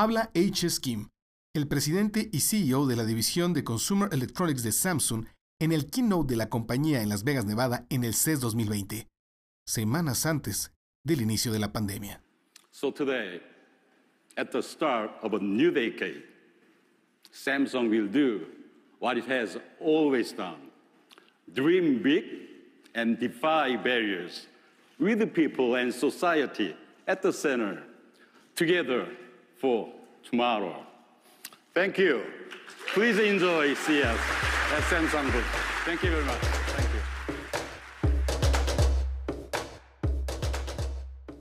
Habla H.S. Kim, el presidente y CEO de la división de Consumer Electronics de Samsung, en el keynote de la compañía en Las Vegas, Nevada, en el CES 2020, semanas antes del inicio de la pandemia. So today, at the start of a new decade, Samsung will do what it has always done. Dream big and defy barriers with the people and society at the center, together for tomorrow. Thank you. Please enjoy CS at Samsung. Thank you very much.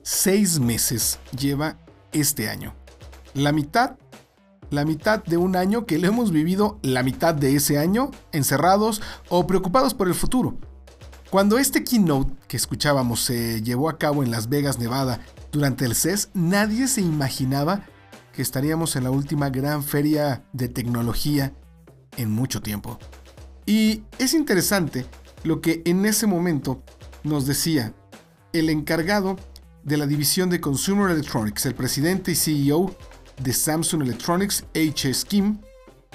Seis meses lleva este año. La mitad, la mitad de un año que lo hemos vivido la mitad de ese año encerrados o preocupados por el futuro. Cuando este keynote que escuchábamos se llevó a cabo en Las Vegas, Nevada, durante el CES, nadie se imaginaba que estaríamos en la última gran feria de tecnología en mucho tiempo. Y es interesante lo que en ese momento nos decía el encargado de la división de Consumer Electronics, el presidente y CEO de Samsung Electronics, H.S. Kim,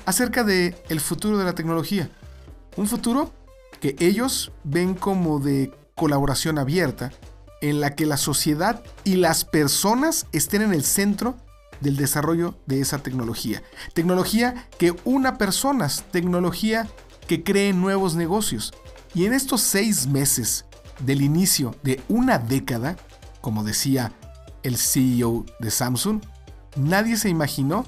acerca de el futuro de la tecnología. Un futuro que ellos ven como de colaboración abierta, en la que la sociedad y las personas estén en el centro del desarrollo de esa tecnología. Tecnología que una personas, tecnología que cree nuevos negocios. Y en estos seis meses del inicio de una década, como decía el CEO de Samsung, nadie se imaginó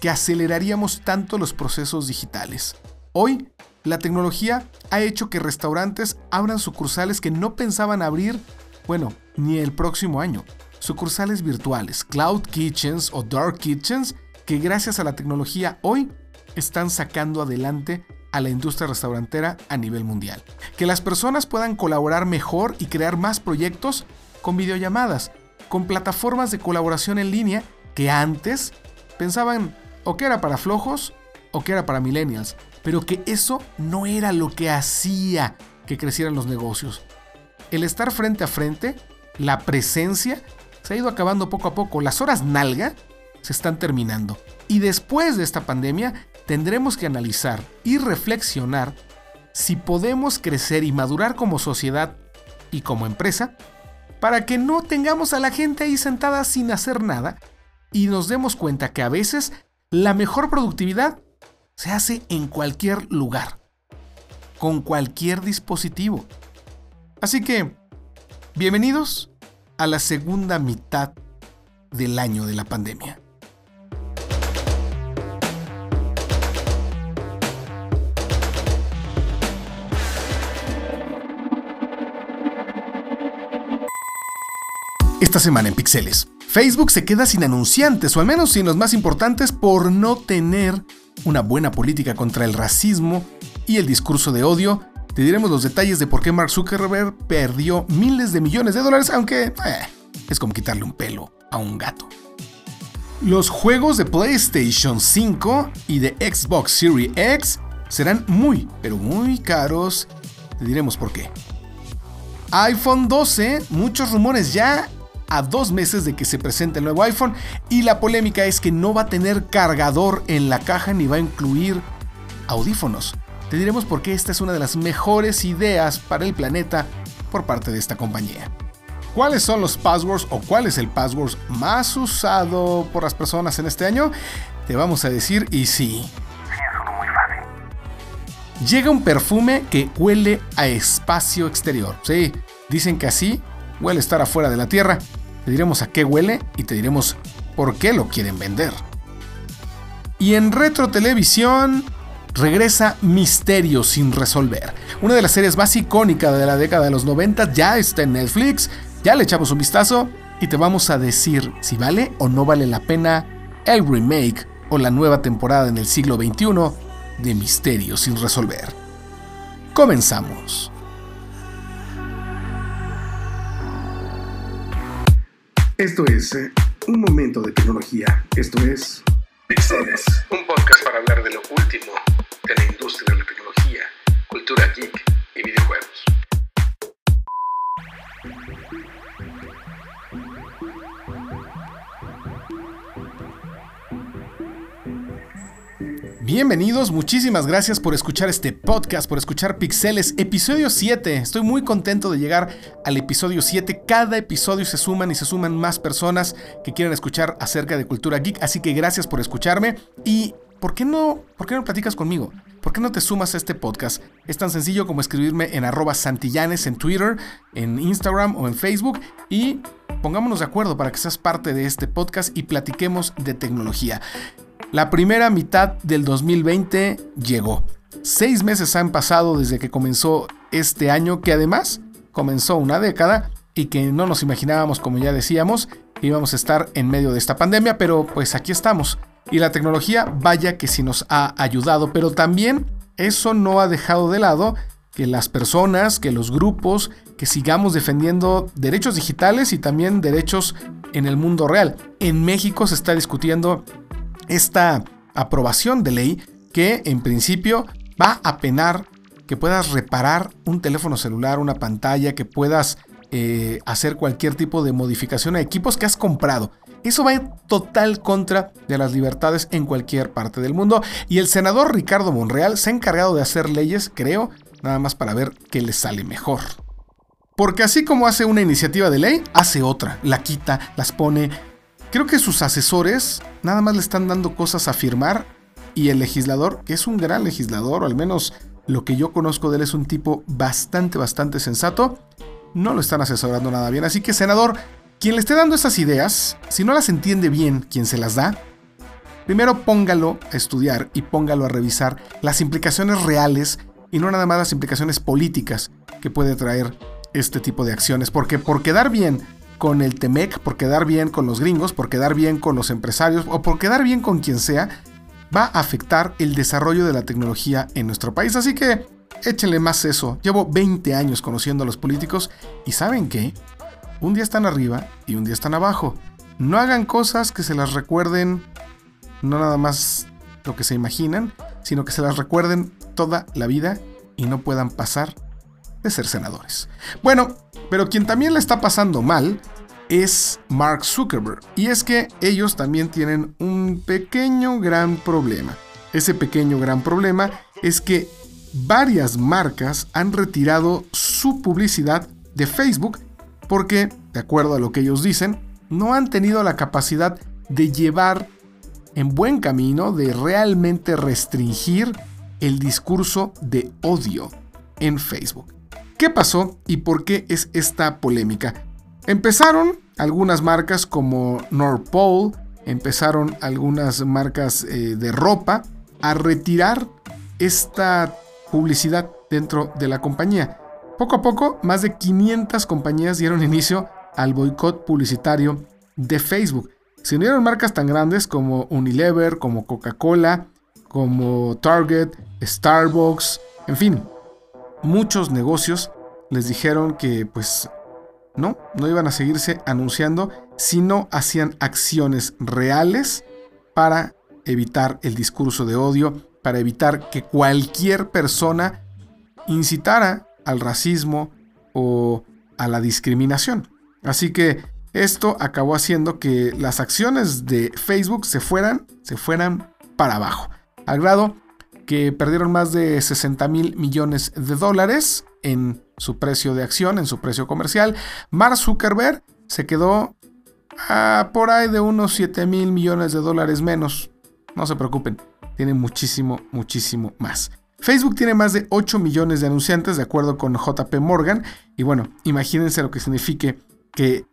que aceleraríamos tanto los procesos digitales. Hoy, la tecnología ha hecho que restaurantes abran sucursales que no pensaban abrir, bueno, ni el próximo año. Sucursales virtuales, cloud kitchens o dark kitchens, que gracias a la tecnología hoy están sacando adelante a la industria restaurantera a nivel mundial. Que las personas puedan colaborar mejor y crear más proyectos con videollamadas, con plataformas de colaboración en línea que antes pensaban o que era para flojos o que era para millennials, pero que eso no era lo que hacía que crecieran los negocios. El estar frente a frente, la presencia, se ha ido acabando poco a poco. Las horas nalga se están terminando. Y después de esta pandemia, tendremos que analizar y reflexionar si podemos crecer y madurar como sociedad y como empresa para que no tengamos a la gente ahí sentada sin hacer nada y nos demos cuenta que a veces la mejor productividad se hace en cualquier lugar, con cualquier dispositivo. Así que, bienvenidos a la segunda mitad del año de la pandemia. Esta semana en Pixeles. Facebook se queda sin anunciantes, o al menos sin los más importantes, por no tener una buena política contra el racismo y el discurso de odio. Te diremos los detalles de por qué Mark Zuckerberg perdió miles de millones de dólares, aunque eh, es como quitarle un pelo a un gato. Los juegos de PlayStation 5 y de Xbox Series X serán muy, pero muy caros. Te diremos por qué. iPhone 12, muchos rumores ya a dos meses de que se presente el nuevo iPhone y la polémica es que no va a tener cargador en la caja ni va a incluir audífonos. Te diremos por qué esta es una de las mejores ideas para el planeta por parte de esta compañía. ¿Cuáles son los passwords o cuál es el password más usado por las personas en este año? Te vamos a decir y sí. Llega un perfume que huele a espacio exterior. Sí, dicen que así huele estar afuera de la Tierra. Te diremos a qué huele y te diremos por qué lo quieren vender. Y en retro televisión regresa Misterio sin resolver. Una de las series más icónicas de la década de los 90 ya está en Netflix. Ya le echamos un vistazo y te vamos a decir si vale o no vale la pena el remake o la nueva temporada en el siglo XXI de Misterio sin resolver. Comenzamos. Esto es eh, un momento de tecnología. Esto es Pixeles. Un podcast para hablar de lo último de la industria de la tecnología, cultura geek y videojuegos. Bienvenidos, muchísimas gracias por escuchar este podcast, por escuchar Pixeles, episodio 7. Estoy muy contento de llegar al episodio 7. Cada episodio se suman y se suman más personas que quieren escuchar acerca de cultura geek, así que gracias por escucharme y ¿por qué no, por qué no platicas conmigo? ¿Por qué no te sumas a este podcast? Es tan sencillo como escribirme en arroba santillanes en Twitter, en Instagram o en Facebook y pongámonos de acuerdo para que seas parte de este podcast y platiquemos de tecnología. La primera mitad del 2020 llegó. Seis meses han pasado desde que comenzó este año, que además comenzó una década y que no nos imaginábamos, como ya decíamos, que íbamos a estar en medio de esta pandemia, pero pues aquí estamos. Y la tecnología, vaya que sí nos ha ayudado, pero también eso no ha dejado de lado que las personas, que los grupos, que sigamos defendiendo derechos digitales y también derechos en el mundo real. En México se está discutiendo esta aprobación de ley que en principio va a penar que puedas reparar un teléfono celular, una pantalla, que puedas eh, hacer cualquier tipo de modificación a equipos que has comprado. Eso va en total contra de las libertades en cualquier parte del mundo. Y el senador Ricardo Monreal se ha encargado de hacer leyes, creo, nada más para ver qué le sale mejor. Porque así como hace una iniciativa de ley, hace otra, la quita, las pone, Creo que sus asesores nada más le están dando cosas a firmar y el legislador, que es un gran legislador, o al menos lo que yo conozco de él es un tipo bastante, bastante sensato, no lo están asesorando nada bien. Así que, senador, quien le esté dando esas ideas, si no las entiende bien quien se las da, primero póngalo a estudiar y póngalo a revisar las implicaciones reales y no nada más las implicaciones políticas que puede traer este tipo de acciones. Porque por quedar bien con el Temec, por quedar bien con los gringos, por quedar bien con los empresarios o por quedar bien con quien sea, va a afectar el desarrollo de la tecnología en nuestro país. Así que échenle más eso. Llevo 20 años conociendo a los políticos y ¿saben qué? Un día están arriba y un día están abajo. No hagan cosas que se las recuerden, no nada más lo que se imaginan, sino que se las recuerden toda la vida y no puedan pasar de ser senadores. Bueno, pero quien también le está pasando mal es Mark Zuckerberg. Y es que ellos también tienen un pequeño gran problema. Ese pequeño gran problema es que varias marcas han retirado su publicidad de Facebook porque, de acuerdo a lo que ellos dicen, no han tenido la capacidad de llevar en buen camino, de realmente restringir el discurso de odio en Facebook. ¿Qué pasó y por qué es esta polémica? Empezaron algunas marcas como North Pole, empezaron algunas marcas eh, de ropa a retirar esta publicidad dentro de la compañía. Poco a poco, más de 500 compañías dieron inicio al boicot publicitario de Facebook. Se unieron marcas tan grandes como Unilever, como Coca-Cola, como Target, Starbucks, en fin, muchos negocios les dijeron que pues no, no iban a seguirse anunciando si no hacían acciones reales para evitar el discurso de odio, para evitar que cualquier persona incitara al racismo o a la discriminación. Así que esto acabó haciendo que las acciones de Facebook se fueran, se fueran para abajo. Al grado que perdieron más de 60 mil millones de dólares en su precio de acción, en su precio comercial. Mark Zuckerberg se quedó a por ahí de unos 7 mil millones de dólares menos. No se preocupen, tiene muchísimo, muchísimo más. Facebook tiene más de 8 millones de anunciantes, de acuerdo con JP Morgan. Y bueno, imagínense lo que signifique que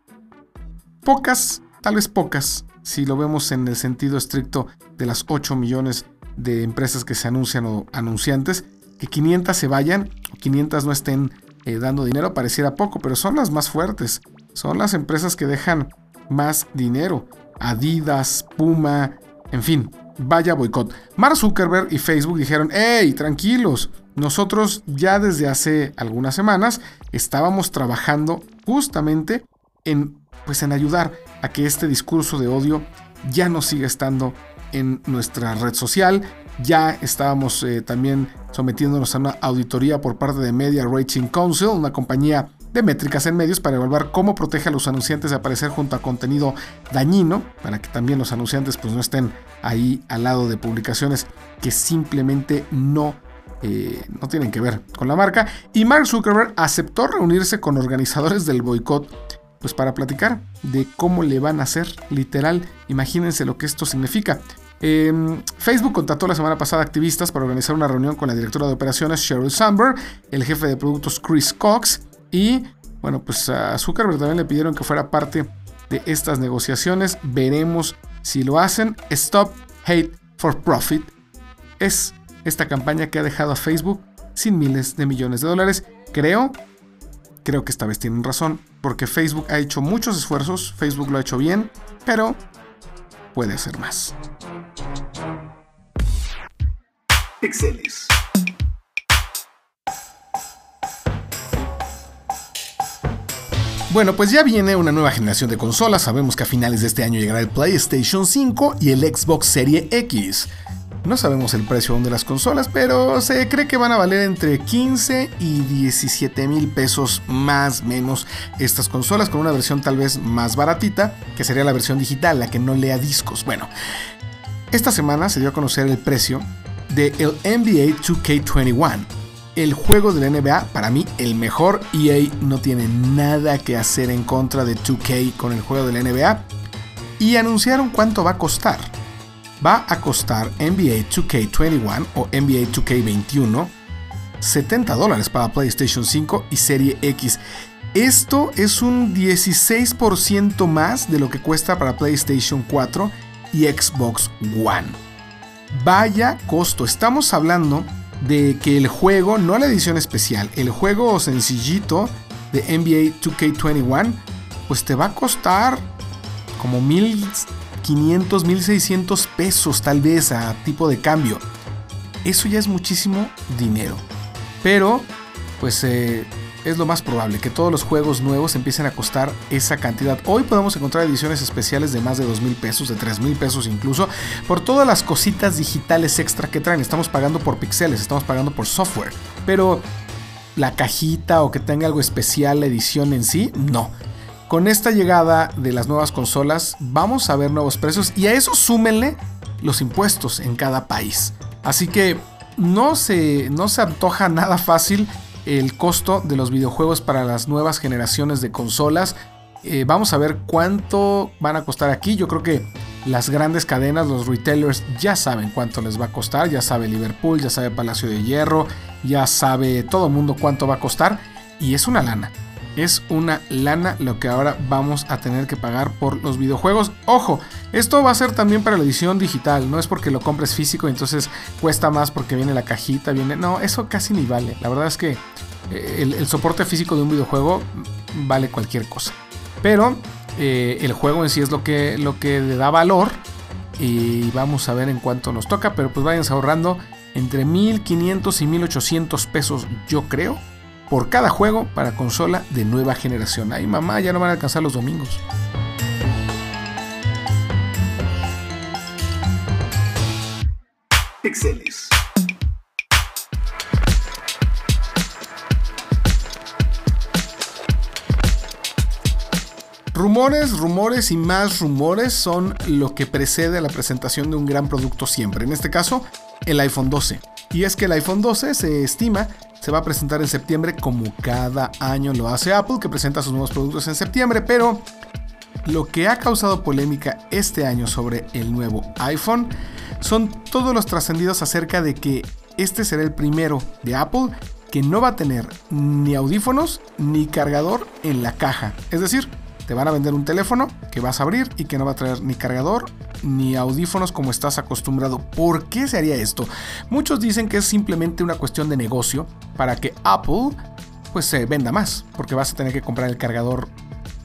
pocas, tal vez pocas, si lo vemos en el sentido estricto de las 8 millones de empresas que se anuncian o anunciantes, que 500 se vayan, 500 no estén eh, dando dinero, pareciera poco, pero son las más fuertes. Son las empresas que dejan más dinero. Adidas, Puma, en fin, vaya boicot. Mark Zuckerberg y Facebook dijeron, hey, tranquilos, nosotros ya desde hace algunas semanas estábamos trabajando justamente en, pues, en ayudar a que este discurso de odio ya no siga estando en nuestra red social, ya estábamos eh, también sometiéndonos a una auditoría por parte de Media Rating Council, una compañía de métricas en medios para evaluar cómo protege a los anunciantes de aparecer junto a contenido dañino, para que también los anunciantes pues no estén ahí al lado de publicaciones que simplemente no eh, no tienen que ver con la marca. Y Mark Zuckerberg aceptó reunirse con organizadores del boicot pues para platicar de cómo le van a hacer, literal, imagínense lo que esto significa. Em, Facebook contrató la semana pasada activistas para organizar una reunión con la directora de operaciones Sheryl Sandberg, el jefe de productos Chris Cox y, bueno, pues a Zuckerberg también le pidieron que fuera parte de estas negociaciones. Veremos si lo hacen. Stop Hate for Profit es esta campaña que ha dejado a Facebook sin miles de millones de dólares. Creo, creo que esta vez tienen razón, porque Facebook ha hecho muchos esfuerzos, Facebook lo ha hecho bien, pero puede hacer más. Pixeles. Bueno, pues ya viene una nueva generación de consolas. Sabemos que a finales de este año llegará el PlayStation 5 y el Xbox Series X. No sabemos el precio aún de las consolas, pero se cree que van a valer entre 15 y 17 mil pesos más menos estas consolas, con una versión tal vez más baratita, que sería la versión digital, la que no lea discos. Bueno, esta semana se dio a conocer el precio de el NBA 2K21. El juego de la NBA, para mí, el mejor. EA no tiene nada que hacer en contra de 2K con el juego de la NBA. Y anunciaron cuánto va a costar. Va a costar NBA 2K21 o NBA 2K21 70 dólares para PlayStation 5 y Serie X. Esto es un 16% más de lo que cuesta para PlayStation 4 y Xbox One. Vaya costo, estamos hablando de que el juego, no la edición especial, el juego sencillito de NBA 2K21, pues te va a costar como 1500, 1600 pesos tal vez a tipo de cambio. Eso ya es muchísimo dinero. Pero, pues eh, es lo más probable que todos los juegos nuevos empiecen a costar esa cantidad. Hoy podemos encontrar ediciones especiales de más de 2 mil pesos, de 3 mil pesos incluso, por todas las cositas digitales extra que traen. Estamos pagando por pixeles, estamos pagando por software. Pero la cajita o que tenga algo especial la edición en sí, no. Con esta llegada de las nuevas consolas, vamos a ver nuevos precios y a eso súmenle los impuestos en cada país. Así que no se, no se antoja nada fácil el costo de los videojuegos para las nuevas generaciones de consolas. Eh, vamos a ver cuánto van a costar aquí. Yo creo que las grandes cadenas, los retailers ya saben cuánto les va a costar. Ya sabe Liverpool, ya sabe Palacio de Hierro, ya sabe todo el mundo cuánto va a costar. Y es una lana. Es una lana lo que ahora vamos a tener que pagar por los videojuegos. Ojo, esto va a ser también para la edición digital. No es porque lo compres físico y entonces cuesta más porque viene la cajita, viene... No, eso casi ni vale. La verdad es que eh, el, soporte físico de un videojuego vale cualquier cosa. Pero eh, el juego en sí es lo que, lo que le da valor. Y vamos a ver en cuánto nos toca. Pero pues vayan ahorrando entre 1500 y 1800 pesos, yo creo por cada juego para consola de nueva generación. Ay, mamá, ya no van a alcanzar los domingos. Pixeles. Rumores, rumores y más rumores son lo que precede a la presentación de un gran producto siempre. En este caso, el iPhone 12. Y es que el iPhone 12 se estima se va a presentar en septiembre como cada año lo hace Apple, que presenta sus nuevos productos en septiembre, pero lo que ha causado polémica este año sobre el nuevo iPhone son todos los trascendidos acerca de que este será el primero de Apple que no va a tener ni audífonos ni cargador en la caja. Es decir, te van a vender un teléfono que vas a abrir y que no va a traer ni cargador ni audífonos como estás acostumbrado. ¿Por qué se haría esto? Muchos dicen que es simplemente una cuestión de negocio para que Apple pues se venda más, porque vas a tener que comprar el cargador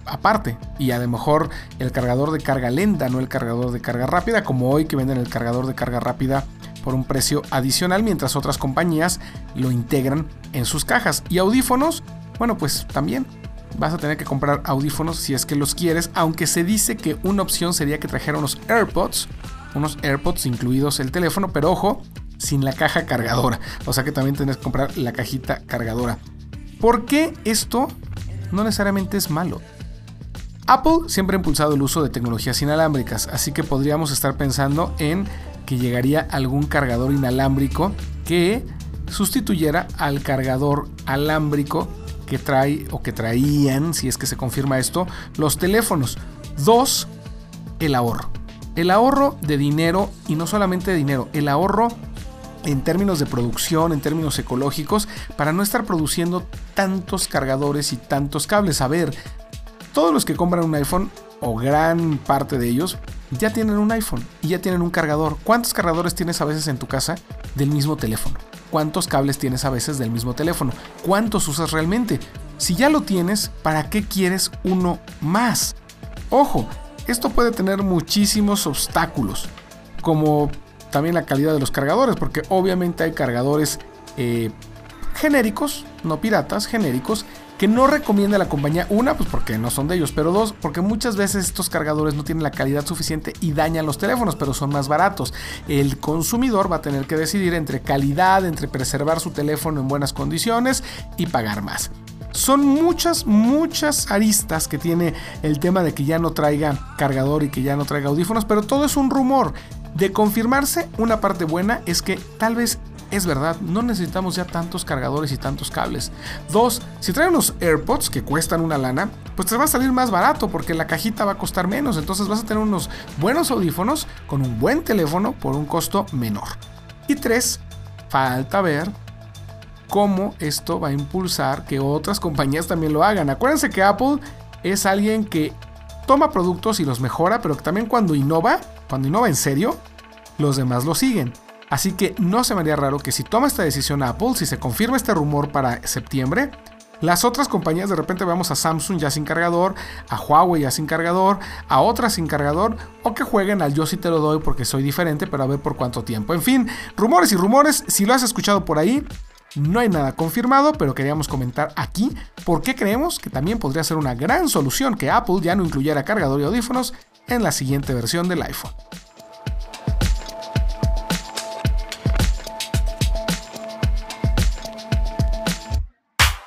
aparte y a lo mejor el cargador de carga lenta, no el cargador de carga rápida, como hoy que venden el cargador de carga rápida por un precio adicional, mientras otras compañías lo integran en sus cajas. Y audífonos, bueno, pues también vas a tener que comprar audífonos si es que los quieres, aunque se dice que una opción sería que trajera unos AirPods, unos AirPods incluidos el teléfono, pero ojo, sin la caja cargadora, o sea que también tienes que comprar la cajita cargadora. ¿Por qué esto no necesariamente es malo. Apple siempre ha impulsado el uso de tecnologías inalámbricas, así que podríamos estar pensando en que llegaría algún cargador inalámbrico que sustituyera al cargador alámbrico que trae o que traían, si es que se confirma esto, los teléfonos. Dos, el ahorro. El ahorro de dinero y no solamente de dinero, el ahorro en términos de producción, en términos ecológicos, para no estar produciendo tantos cargadores y tantos cables. A ver, todos los que compran un iPhone, o gran parte de ellos, ya tienen un iPhone y ya tienen un cargador. ¿Cuántos cargadores tienes a veces en tu casa del mismo teléfono? ¿Cuántos cables tienes a veces del mismo teléfono? ¿Cuántos usas realmente? Si ya lo tienes, ¿para qué quieres uno más? Ojo, esto puede tener muchísimos obstáculos, como también la calidad de los cargadores, porque obviamente hay cargadores eh, genéricos, no piratas, genéricos, que no recomienda la compañía. Una, pues porque no son de ellos, pero dos, porque muchas veces estos cargadores no tienen la calidad suficiente y dañan los teléfonos, pero son más baratos. El consumidor va a tener que decidir entre calidad, entre preservar su teléfono en buenas condiciones y pagar más. Son muchas, muchas aristas que tiene el tema de que ya no traiga cargador y que ya no traiga audífonos, pero todo es un rumor. De confirmarse, una parte buena es que tal vez es verdad, no necesitamos ya tantos cargadores y tantos cables. Dos, si traen unos AirPods que cuestan una lana, pues te va a salir más barato porque la cajita va a costar menos. Entonces vas a tener unos buenos audífonos con un buen teléfono por un costo menor. Y tres, falta ver cómo esto va a impulsar que otras compañías también lo hagan. Acuérdense que Apple es alguien que toma productos y los mejora, pero que también cuando innova, cuando innova en serio, los demás lo siguen. Así que no se me haría raro que si toma esta decisión Apple, si se confirma este rumor para septiembre, las otras compañías de repente veamos a Samsung ya sin cargador, a Huawei ya sin cargador, a otras sin cargador, o que jueguen al yo sí te lo doy porque soy diferente, pero a ver por cuánto tiempo. En fin, rumores y rumores, si lo has escuchado por ahí, no hay nada confirmado, pero queríamos comentar aquí por qué creemos que también podría ser una gran solución que Apple ya no incluyera cargador y audífonos en la siguiente versión del iPhone.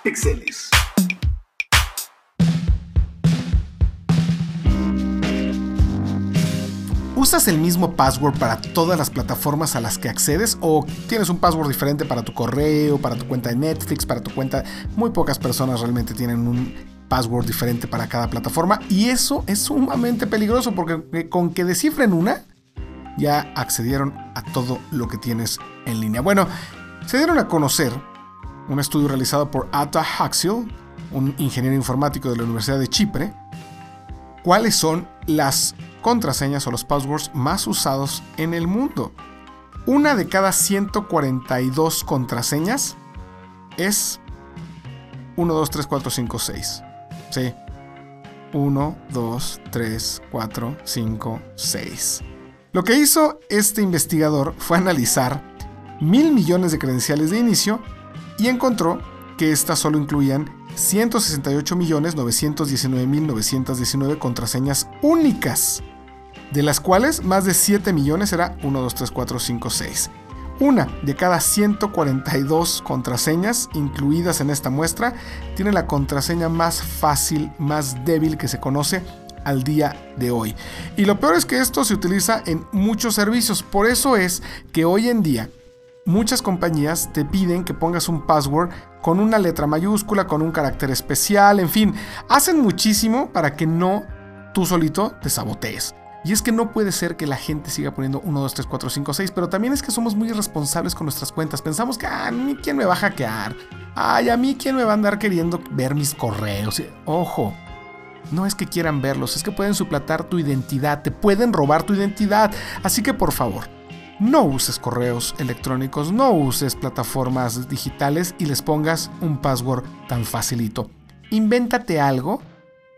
Pixeles. ¿Usas el mismo password para todas las plataformas a las que accedes o tienes un password diferente para tu correo, para tu cuenta de Netflix, para tu cuenta? Muy pocas personas realmente tienen un password diferente para cada plataforma y eso es sumamente peligroso porque eh, con que descifren una ya accedieron a todo lo que tienes en línea. Bueno, se dieron a conocer un estudio realizado por Atta Haxel, un ingeniero informático de la Universidad de Chipre, cuáles son las contraseñas o los passwords más usados en el mundo. Una de cada 142 contraseñas es 1, 2, 3, 4, 5, 6. Sí. 1, 2, 3, 4, 5, 6. Lo que hizo este investigador fue analizar mil millones de credenciales de inicio y encontró que estas solo incluían 168.919.919 contraseñas únicas, de las cuales más de 7 millones era 1, 2, 3, 4, 5, 6. Una de cada 142 contraseñas incluidas en esta muestra tiene la contraseña más fácil, más débil que se conoce al día de hoy. Y lo peor es que esto se utiliza en muchos servicios. Por eso es que hoy en día muchas compañías te piden que pongas un password con una letra mayúscula, con un carácter especial, en fin, hacen muchísimo para que no tú solito te sabotees. Y es que no puede ser que la gente siga poniendo 1, 2, 3, 4, 5, 6, pero también es que somos muy irresponsables con nuestras cuentas. Pensamos que ah, a mí quién me va a hackear. Ay, a mí quién me va a andar queriendo ver mis correos. Ojo, no es que quieran verlos, es que pueden suplantar tu identidad, te pueden robar tu identidad. Así que por favor, no uses correos electrónicos, no uses plataformas digitales y les pongas un password tan facilito. Invéntate algo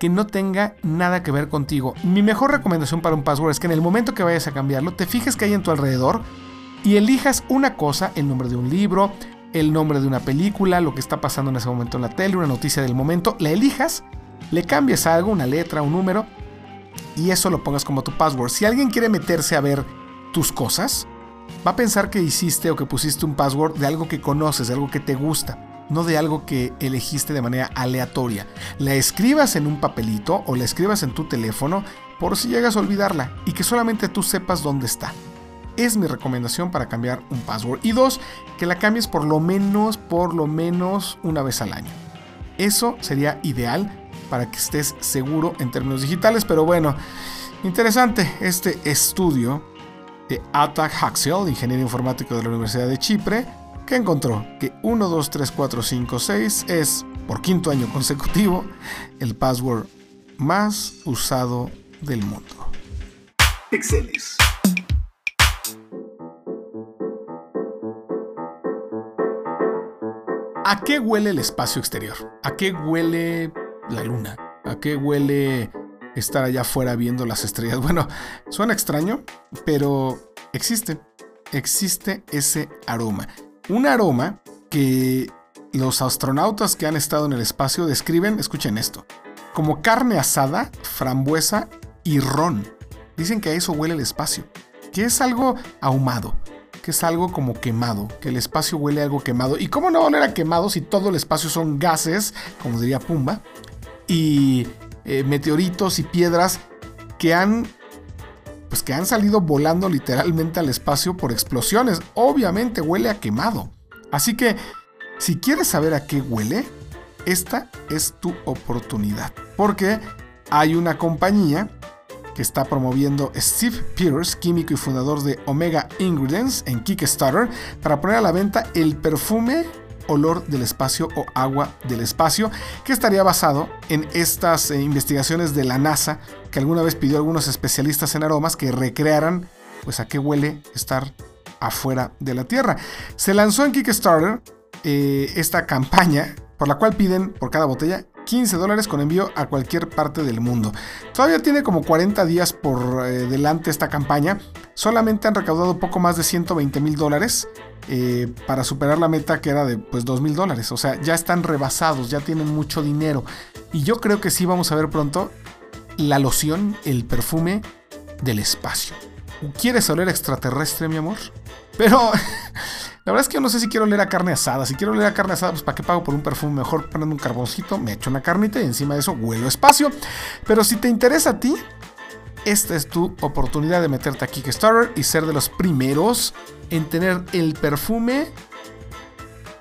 que no tenga nada que ver contigo. Mi mejor recomendación para un password es que en el momento que vayas a cambiarlo, te fijes que hay en tu alrededor y elijas una cosa, el nombre de un libro, el nombre de una película, lo que está pasando en ese momento en la tele, una noticia del momento, la elijas, le cambies algo, una letra, un número, y eso lo pongas como tu password. Si alguien quiere meterse a ver tus cosas, va a pensar que hiciste o que pusiste un password de algo que conoces, de algo que te gusta. no de algo que elegiste de manera aleatoria. La escribas en un papelito o la escribas en tu teléfono por si llegas a olvidarla y que solamente tú sepas dónde está. Es mi recomendación para cambiar un password. Y dos, que la cambies por lo menos, por lo menos una vez al año. Eso sería ideal para que estés seguro en términos digitales. Pero bueno, interesante este estudio de Atak Haxel, ingeniero informático de la Universidad de Chipre, que encontró que 1, 2, 3, 4, 5, 6 es, por quinto año consecutivo, el password más usado del mundo. Pixeles. ¿A qué huele el espacio exterior? ¿A qué huele la luna? ¿A qué huele estar allá afuera viendo las estrellas? Bueno, suena extraño, pero existe. Existe ese aroma. Un aroma que los astronautas que han estado en el espacio describen, escuchen esto, como carne asada, frambuesa y ron. Dicen que a eso huele el espacio, que es algo ahumado, que es algo como quemado, que el espacio huele algo quemado. ¿Y cómo no oler a quemado si todo el espacio son gases, como diría Pumba, y eh, meteoritos y piedras que han pues que han salido volando literalmente al espacio por explosiones. Obviamente huele a quemado. Así que si quieres saber a qué huele, esta es tu oportunidad. Porque hay una compañía que está promoviendo Steve Pierce, químico y fundador de Omega Ingredients en Kickstarter, para poner a la venta el perfume olor del espacio o agua del espacio, que estaría basado en estas eh, investigaciones de la NASA, que alguna vez pidió a algunos especialistas en aromas que recrearan pues a qué huele estar afuera de la Tierra. Se lanzó en Kickstarter eh, esta campaña por la cual piden por cada botella 15 dólares con envío a cualquier parte del mundo. Todavía tiene como 40 días por eh, delante esta campaña. Solamente han recaudado poco más de 120 mil dólares eh, para superar la meta que era de pues 2 mil dólares. O sea, ya están rebasados, ya tienen mucho dinero. Y yo creo que sí vamos a ver pronto la loción, el perfume del espacio. ¿Quieres oler extraterrestre, mi amor? Pero La verdad es que yo no sé si quiero oler a carne asada. Si quiero oler a carne asada, pues ¿para qué pago por un perfume? Mejor prendo un carboncito, me echo una carnita y encima de eso huelo espacio. Pero si te interesa a ti, esta es tu oportunidad de meterte a Kickstarter y ser de los primeros en tener el perfume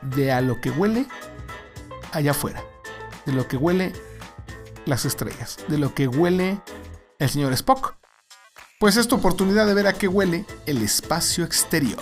de a lo que huele allá afuera. De lo que huele las estrellas. De lo que huele el señor Spock. Pues es tu oportunidad de ver a qué huele el espacio exterior.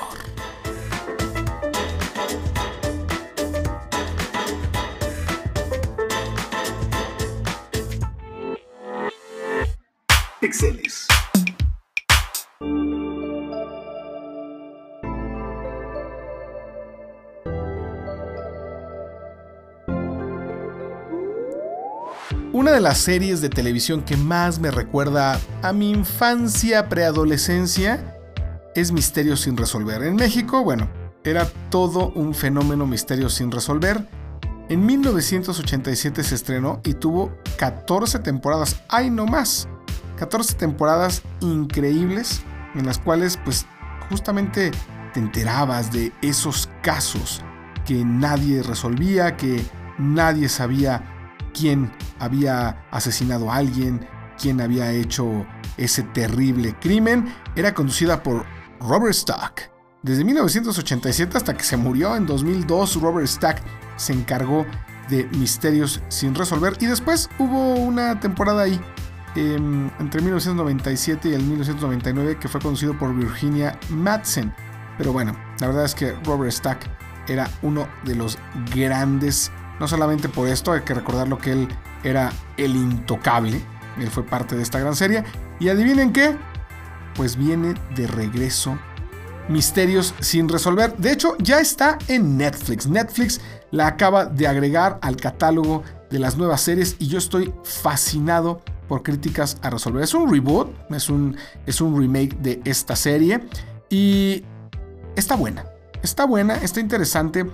Una de las series de televisión que más me recuerda a mi infancia, preadolescencia, es Misterio sin resolver. En México, bueno, era todo un fenómeno Misterio sin resolver. En 1987 se estrenó y tuvo 14 temporadas. ¡Ay, no más! 14 temporadas increíbles en las cuales pues justamente te enterabas de esos casos que nadie resolvía, que nadie sabía quién había asesinado a alguien, quién había hecho ese terrible crimen. Era conducida por Robert Stack. Desde 1987 hasta que se murió en 2002, Robert Stack se encargó de misterios sin resolver y después hubo una temporada ahí Em, entre 1997 y el 1999 que fue conocido por Virginia Madsen. Pero bueno, la verdad es que Robert Stack era uno de los grandes, no solamente por esto, hay que recordar lo que él era el intocable, él fue parte de esta gran serie. Y adivinen qué, pues viene de regreso Misterios sin resolver. De hecho, ya está en Netflix. Netflix la acaba de agregar al catálogo de las nuevas series y yo estoy fascinado por críticas a resolver. Es un reboot, es un, es un remake de esta serie y está buena. Está buena, está interesante.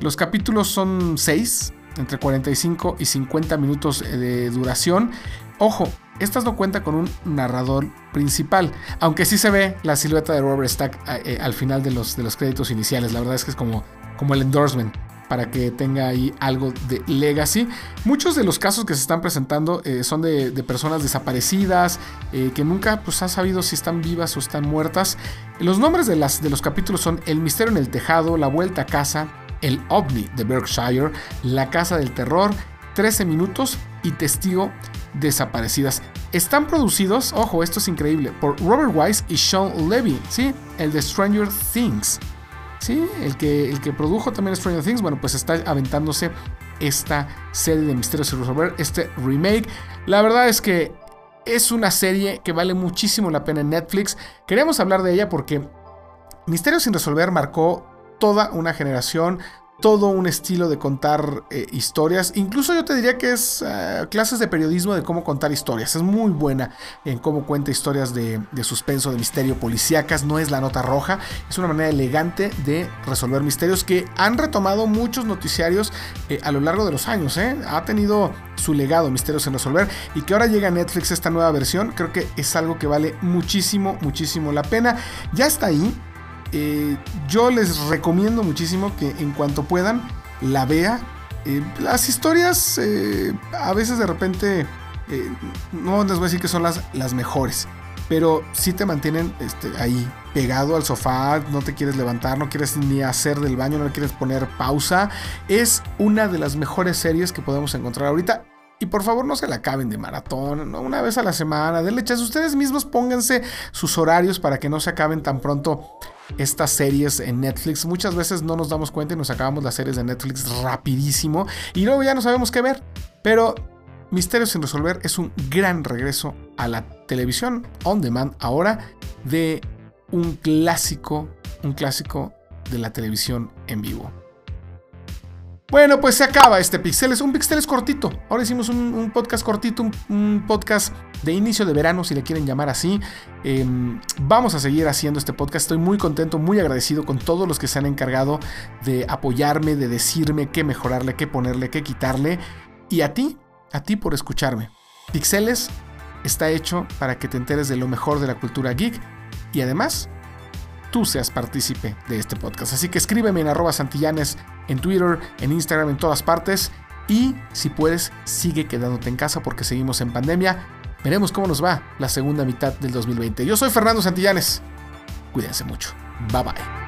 Los capítulos son 6, entre 45 y 50 minutos de duración. Ojo, estas no cuenta con un narrador principal, aunque sí se ve la silueta de Robert Stack eh, al final de los, de los créditos iniciales. La verdad es que es como, como el endorsement para que tenga ahí algo de legacy. Muchos de los casos que se están presentando eh, son de, personas desaparecidas, eh, que nunca pues, han sabido si están vivas o están muertas. Los nombres de, las, de los capítulos son El misterio en el tejado, La vuelta a casa, El ovni de Berkshire, La casa del terror, 13 minutos y Testigo desaparecidas. Están producidos, ojo, esto es increíble, por Robert Wise y Sean Levy, ¿sí? El de Stranger Things. Sí, el que, el que produjo también Stranger Things, bueno, pues está aventándose esta serie de Misterios sin resolver, este remake. La verdad es que es una serie que vale muchísimo la pena en Netflix. Queríamos hablar de ella porque Misterios sin resolver marcó toda una generación, todo un estilo de contar eh, historias. Incluso yo te diría que es eh, clases de periodismo de cómo contar historias. Es muy buena en cómo cuenta historias de, suspenso, de misterio, policíacas. No es la nota roja. Es una manera elegante de resolver misterios que han retomado muchos noticiarios eh, a lo largo de los años. Ha tenido su legado Misterios en Resolver y que ahora llega Netflix esta nueva versión. Creo que es algo que vale muchísimo, muchísimo la pena. Ya está ahí eh, yo les recomiendo muchísimo que en cuanto puedan la vea. Eh, las historias eh, a veces de repente no les voy a decir que son las, las mejores, pero sí te mantienen este, ahí pegado al sofá, no te quieres levantar, no quieres ni hacer del baño, no quieres poner pausa. Es una de las mejores series que podemos encontrar ahorita. Y por favor no se la acaben de maratón, una vez a la semana, denle chance. Ustedes mismos pónganse sus horarios para que no se acaben tan pronto estas series en Netflix. Muchas veces no nos damos cuenta y nos acabamos las series de Netflix rapidísimo y luego ya no sabemos qué ver. Pero Misterios sin resolver es un gran regreso a la televisión on demand ahora de un clásico, un clásico de la televisión en vivo. Bueno, pues se acaba este Pixeles. Un Pixeles cortito. Ahora hicimos un, podcast cortito, un, podcast de inicio de verano, si le quieren llamar así. Em, vamos a seguir haciendo este podcast. Estoy muy contento, muy agradecido con todos los que se han encargado de apoyarme, de decirme qué mejorarle, qué ponerle, qué quitarle. Y a ti, a ti por escucharme. Pixeles está hecho para que te enteres de lo mejor de la cultura geek y además tú seas partícipe de este podcast. Así que escríbeme en arroba santillanes en Twitter, en Instagram, en todas partes. Y si puedes, sigue quedándote en casa porque seguimos en pandemia. Veremos cómo nos va la segunda mitad del 2020. Yo soy Fernando Santillanes. Cuídense mucho. Bye bye.